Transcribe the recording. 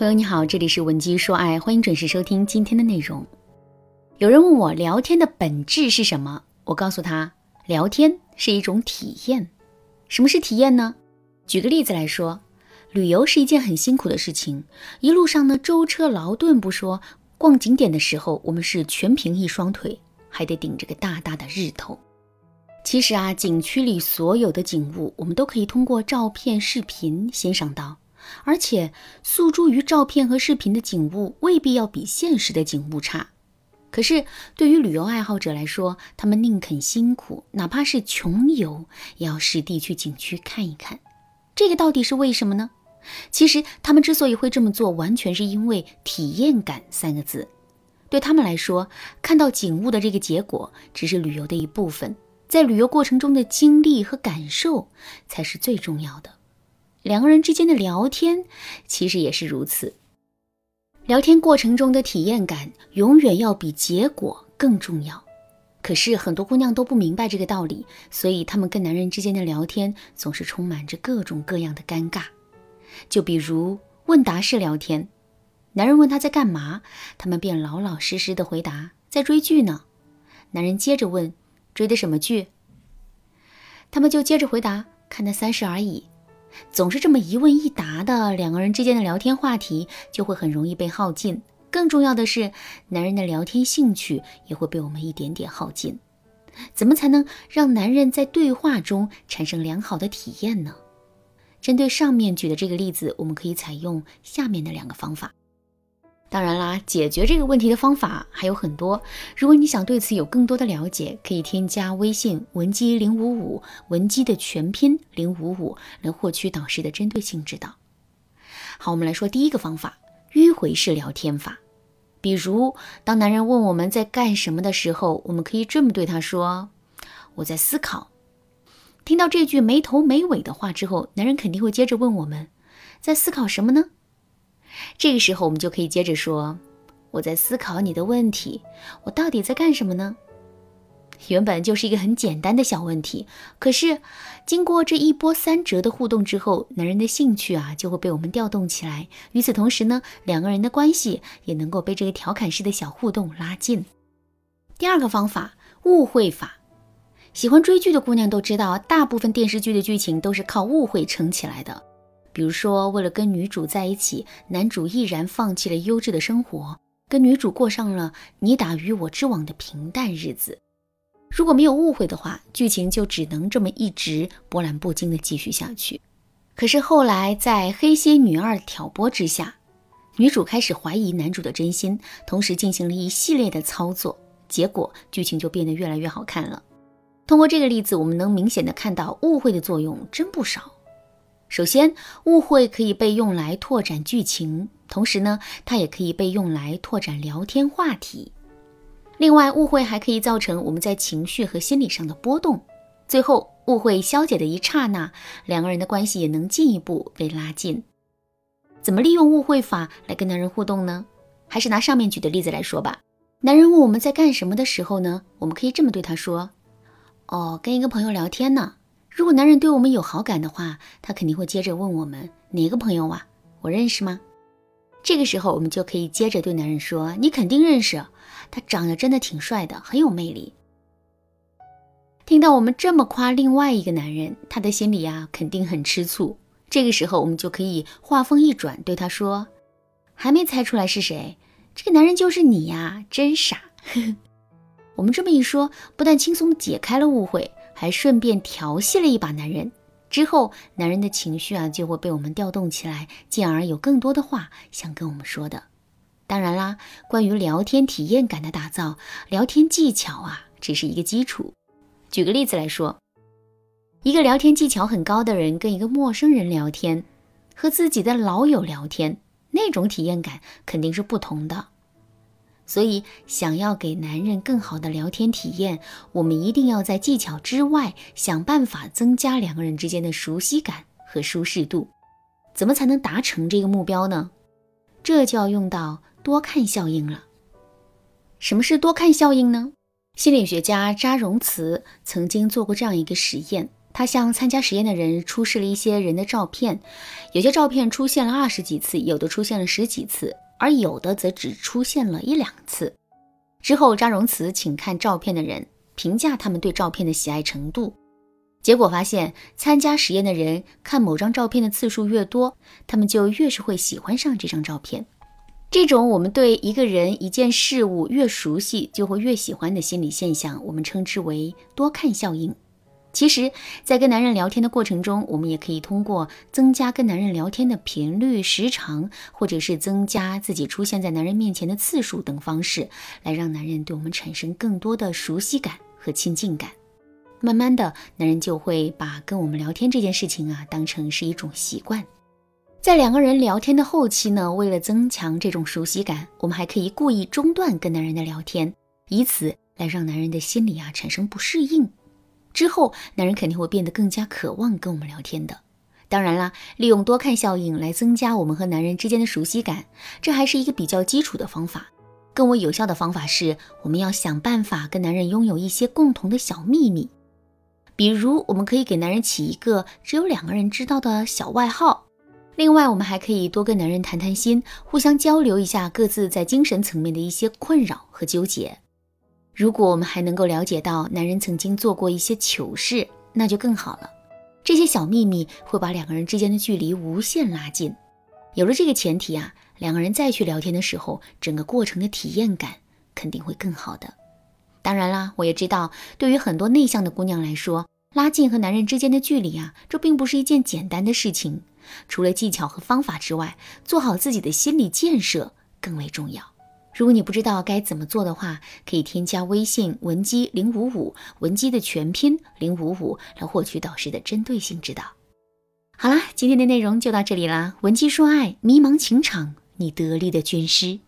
朋友你好，这里是文姬说爱，欢迎准时收听今天的内容。有人问我聊天的本质是什么，我告诉他，聊天是一种体验。什么是体验呢？举个例子来说，旅游是一件很辛苦的事情，一路上呢舟车劳顿不说，逛景点的时候我们是全凭一双腿，还得顶着个大大的日头。其实啊，景区里所有的景物，我们都可以通过照片、视频欣赏到。而且，诉诸于照片和视频的景物未必要比现实的景物差。可是，对于旅游爱好者来说，他们宁肯辛苦，哪怕是穷游，也要实地去景区看一看。这个到底是为什么呢？其实，他们之所以会这么做，完全是因为“体验感”三个字。对他们来说，看到景物的这个结果只是旅游的一部分，在旅游过程中的经历和感受才是最重要的。两个人之间的聊天，其实也是如此。聊天过程中的体验感，永远要比结果更重要。可是很多姑娘都不明白这个道理，所以她们跟男人之间的聊天总是充满着各种各样的尴尬。就比如问答式聊天，男人问她在干嘛，他们便老老实实的回答在追剧呢。男人接着问追的什么剧，他们就接着回答看的《三十而已》。总是这么一问一答的，两个人之间的聊天话题就会很容易被耗尽。更重要的是，男人的聊天兴趣也会被我们一点点耗尽。怎么才能让男人在对话中产生良好的体验呢？针对上面举的这个例子，我们可以采用下面的两个方法。当然啦，解决这个问题的方法还有很多。如果你想对此有更多的了解，可以添加微信文姬零五五，文姬的全拼零五五，来获取导师的针对性指导。好，我们来说第一个方法：迂回式聊天法。比如，当男人问我们在干什么的时候，我们可以这么对他说：“我在思考。”听到这句没头没尾的话之后，男人肯定会接着问我们：“在思考什么呢？”这个时候，我们就可以接着说：“我在思考你的问题，我到底在干什么呢？”原本就是一个很简单的小问题，可是经过这一波三折的互动之后，男人的兴趣啊就会被我们调动起来。与此同时呢，两个人的关系也能够被这个调侃式的小互动拉近。第二个方法，误会法。喜欢追剧的姑娘都知道，大部分电视剧的剧情都是靠误会撑起来的。比如说，为了跟女主在一起，男主毅然放弃了优质的生活，跟女主过上了你打鱼我织网的平淡日子。如果没有误会的话，剧情就只能这么一直波澜不惊的继续下去。可是后来，在黑蝎女二挑拨之下，女主开始怀疑男主的真心，同时进行了一系列的操作，结果剧情就变得越来越好看了。通过这个例子，我们能明显的看到误会的作用真不少。首先，误会可以被用来拓展剧情，同时呢，它也可以被用来拓展聊天话题。另外，误会还可以造成我们在情绪和心理上的波动。最后，误会消解的一刹那，两个人的关系也能进一步被拉近。怎么利用误会法来跟男人互动呢？还是拿上面举的例子来说吧。男人问我们在干什么的时候呢，我们可以这么对他说：“哦，跟一个朋友聊天呢。”如果男人对我们有好感的话，他肯定会接着问我们哪个朋友啊？我认识吗？这个时候，我们就可以接着对男人说：“你肯定认识，他长得真的挺帅的，很有魅力。”听到我们这么夸另外一个男人，他的心里啊肯定很吃醋。这个时候，我们就可以话锋一转，对他说：“还没猜出来是谁？这个男人就是你呀，真傻。”我们这么一说，不但轻松解开了误会。还顺便调戏了一把男人，之后男人的情绪啊就会被我们调动起来，进而有更多的话想跟我们说的。当然啦，关于聊天体验感的打造，聊天技巧啊只是一个基础。举个例子来说，一个聊天技巧很高的人跟一个陌生人聊天，和自己的老友聊天，那种体验感肯定是不同的。所以，想要给男人更好的聊天体验，我们一定要在技巧之外想办法增加两个人之间的熟悉感和舒适度。怎么才能达成这个目标呢？这就要用到多看效应了。什么是多看效应呢？心理学家扎荣茨曾经做过这样一个实验：他向参加实验的人出示了一些人的照片，有些照片出现了二十几次，有的出现了十几次，而有的则只出现了一两次。之后，扎荣慈请看照片的人评价他们对照片的喜爱程度。结果发现，参加实验的人看某张照片的次数越多，他们就越是会喜欢上这张照片。这种我们对一个人、一件事物越熟悉，就会越喜欢的心理现象，我们称之为多看效应。其实，在跟男人聊天的过程中，我们也可以通过增加跟男人聊天的频率、时长，或者是增加自己出现在男人面前的次数等方式，来让男人对我们产生更多的熟悉感和亲近感。慢慢的，男人就会把跟我们聊天这件事情啊，当成是一种习惯。在两个人聊天的后期呢，为了增强这种熟悉感，我们还可以故意中断跟男人的聊天，以此来让男人的心里啊产生不适应。之后，男人肯定会变得更加渴望跟我们聊天的。当然啦，利用多看效应来增加我们和男人之间的熟悉感，这还是一个比较基础的方法。更为有效的方法是，我们要想办法跟男人拥有一些共同的小秘密。比如，我们可以给男人起一个只有两个人知道的小外号。另外，我们还可以多跟男人谈谈心，互相交流一下各自在精神层面的一些困扰和纠结。如果我们还能够了解到男人曾经做过一些糗事，那就更好了。这些小秘密会把两个人之间的距离无限拉近。有了这个前提啊，两个人再去聊天的时候，整个过程的体验感肯定会更好的。当然啦，我也知道，对于很多内向的姑娘来说，拉近和男人之间的距离啊，这并不是一件简单的事情。除了技巧和方法之外，做好自己的心理建设更为重要。如果你不知道该怎么做的话，可以添加微信文姬零五五，文姬的全拼零五五，来获取导师的针对性指导。好啦，今天的内容就到这里啦。文姬说爱，迷茫情场，你得力的军师。